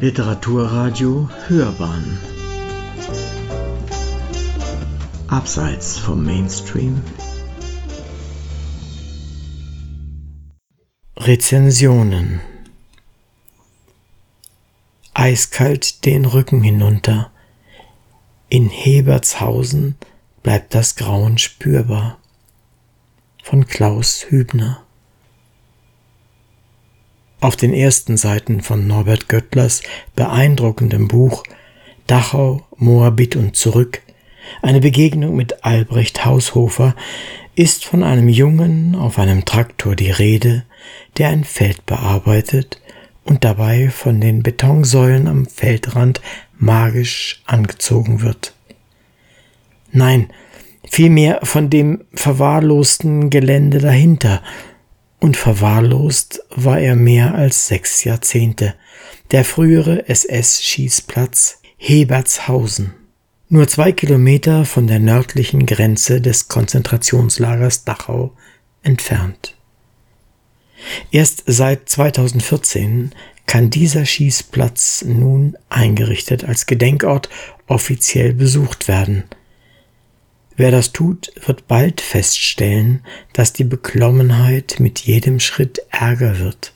Literaturradio Hörbahn Abseits vom Mainstream Rezensionen Eiskalt den Rücken hinunter. In Hebertshausen bleibt das Grauen spürbar. Von Klaus Hübner auf den ersten Seiten von Norbert Göttlers beeindruckendem Buch Dachau, Moabit und zurück, eine Begegnung mit Albrecht Haushofer, ist von einem Jungen auf einem Traktor die Rede, der ein Feld bearbeitet und dabei von den Betonsäulen am Feldrand magisch angezogen wird. Nein, vielmehr von dem verwahrlosten Gelände dahinter, und verwahrlost war er mehr als sechs Jahrzehnte, der frühere SS-Schießplatz Hebertshausen. Nur zwei Kilometer von der nördlichen Grenze des Konzentrationslagers Dachau entfernt. Erst seit 2014 kann dieser Schießplatz nun eingerichtet als Gedenkort offiziell besucht werden – Wer das tut, wird bald feststellen, dass die Beklommenheit mit jedem Schritt ärger wird,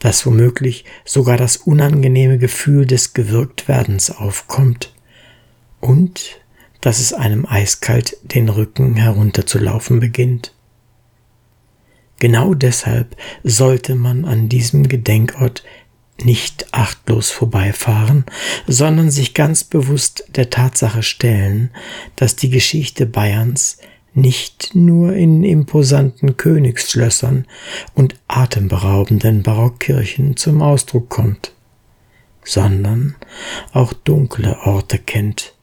dass womöglich sogar das unangenehme Gefühl des Gewirktwerdens aufkommt und dass es einem eiskalt den Rücken herunterzulaufen beginnt. Genau deshalb sollte man an diesem Gedenkort nicht achtlos vorbeifahren, sondern sich ganz bewusst der Tatsache stellen, dass die Geschichte Bayerns nicht nur in imposanten Königsschlössern und atemberaubenden Barockkirchen zum Ausdruck kommt, sondern auch dunkle Orte kennt,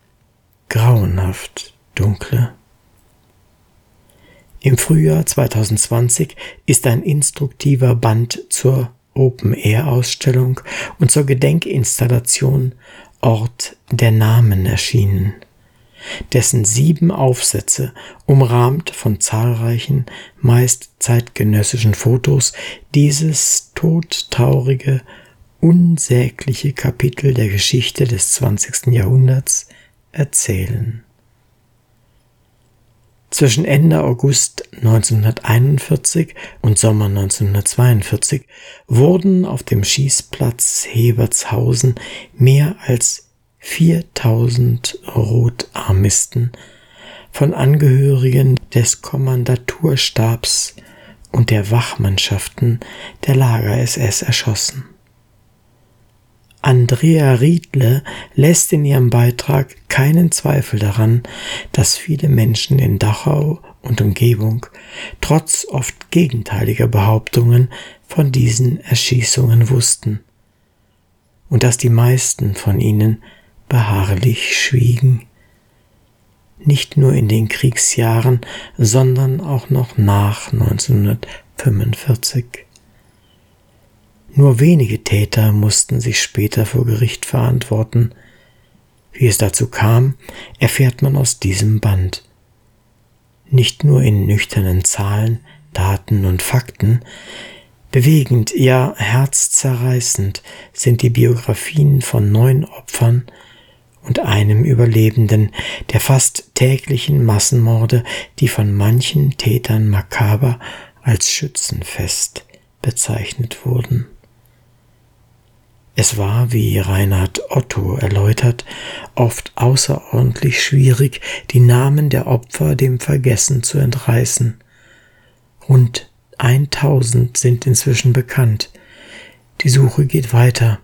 grauenhaft dunkle. Im Frühjahr 2020 ist ein instruktiver Band zur Open-Air-Ausstellung und zur Gedenkinstallation Ort der Namen erschienen, dessen sieben Aufsätze, umrahmt von zahlreichen, meist zeitgenössischen Fotos, dieses todtraurige, unsägliche Kapitel der Geschichte des 20. Jahrhunderts erzählen. Zwischen Ende August 1941 und Sommer 1942 wurden auf dem Schießplatz Hebertshausen mehr als 4000 Rotarmisten von Angehörigen des Kommandaturstabs und der Wachmannschaften der Lager-SS erschossen. Andrea Riedle lässt in ihrem Beitrag keinen Zweifel daran, dass viele Menschen in Dachau und Umgebung trotz oft gegenteiliger Behauptungen von diesen Erschießungen wussten und dass die meisten von ihnen beharrlich schwiegen, nicht nur in den Kriegsjahren, sondern auch noch nach 1945. Nur wenige Täter mussten sich später vor Gericht verantworten. Wie es dazu kam, erfährt man aus diesem Band. Nicht nur in nüchternen Zahlen, Daten und Fakten, bewegend, ja herzzerreißend sind die Biografien von neun Opfern und einem Überlebenden der fast täglichen Massenmorde, die von manchen Tätern makaber als Schützenfest bezeichnet wurden. Es war, wie Reinhard Otto erläutert, oft außerordentlich schwierig, die Namen der Opfer dem Vergessen zu entreißen. Rund 1000 sind inzwischen bekannt. Die Suche geht weiter.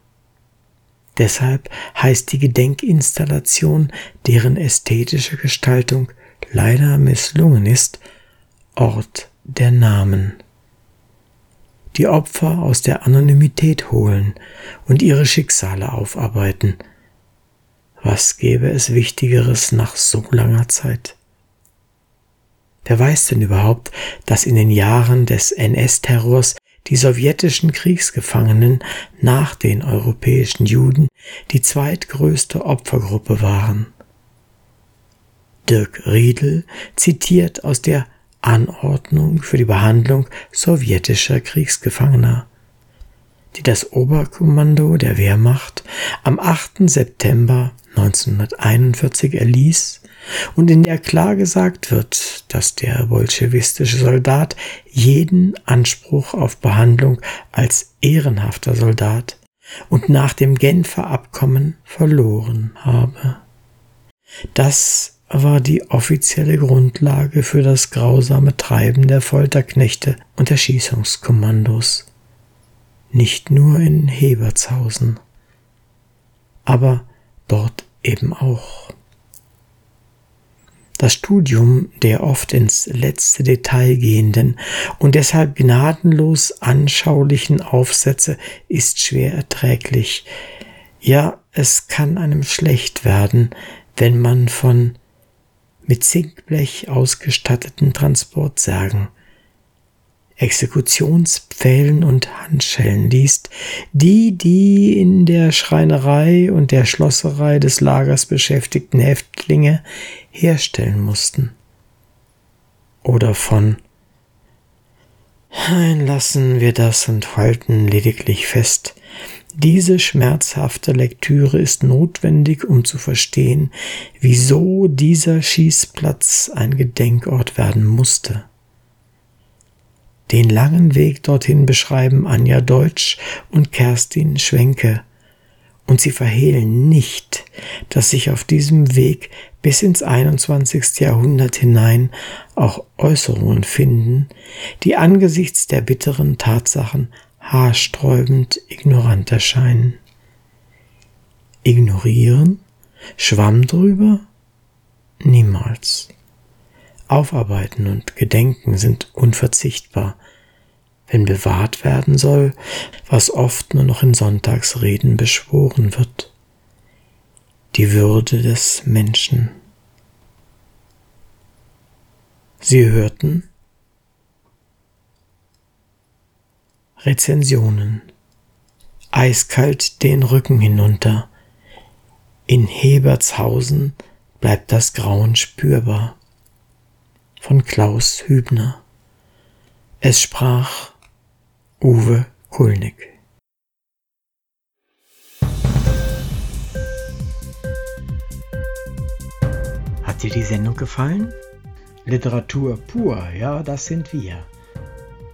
Deshalb heißt die Gedenkinstallation, deren ästhetische Gestaltung leider misslungen ist, Ort der Namen die Opfer aus der Anonymität holen und ihre Schicksale aufarbeiten. Was gäbe es Wichtigeres nach so langer Zeit? Wer weiß denn überhaupt, dass in den Jahren des NS-Terrors die sowjetischen Kriegsgefangenen nach den europäischen Juden die zweitgrößte Opfergruppe waren? Dirk Riedel zitiert aus der Anordnung für die Behandlung sowjetischer Kriegsgefangener. die das Oberkommando der Wehrmacht am 8. September 1941 erließ und in der klar gesagt wird, dass der bolschewistische Soldat jeden Anspruch auf Behandlung als ehrenhafter Soldat und nach dem Genfer Abkommen verloren habe. Das war die offizielle Grundlage für das grausame Treiben der Folterknechte und Erschießungskommandos. Nicht nur in Hebertshausen, aber dort eben auch. Das Studium der oft ins letzte Detail gehenden und deshalb gnadenlos anschaulichen Aufsätze ist schwer erträglich. Ja, es kann einem schlecht werden, wenn man von mit Zinkblech ausgestatteten Transportsärgen Exekutionspfählen und Handschellen liest, die die in der Schreinerei und der Schlosserei des Lagers beschäftigten Häftlinge herstellen mussten. Oder von Lassen wir das und halten lediglich fest, diese schmerzhafte Lektüre ist notwendig, um zu verstehen, wieso dieser Schießplatz ein Gedenkort werden musste. Den langen Weg dorthin beschreiben Anja Deutsch und Kerstin Schwenke. Und sie verhehlen nicht, dass sich auf diesem Weg bis ins 21. Jahrhundert hinein auch Äußerungen finden, die angesichts der bitteren Tatsachen haarsträubend ignorant erscheinen. Ignorieren? Schwamm drüber? Niemals. Aufarbeiten und Gedenken sind unverzichtbar, wenn bewahrt werden soll, was oft nur noch in Sonntagsreden beschworen wird. Die Würde des Menschen. Sie hörten Rezensionen. Eiskalt den Rücken hinunter. In Hebertshausen bleibt das Grauen spürbar von Klaus Hübner. Es sprach Uwe Kulnig. Hat dir die Sendung gefallen? Literatur pur, ja, das sind wir.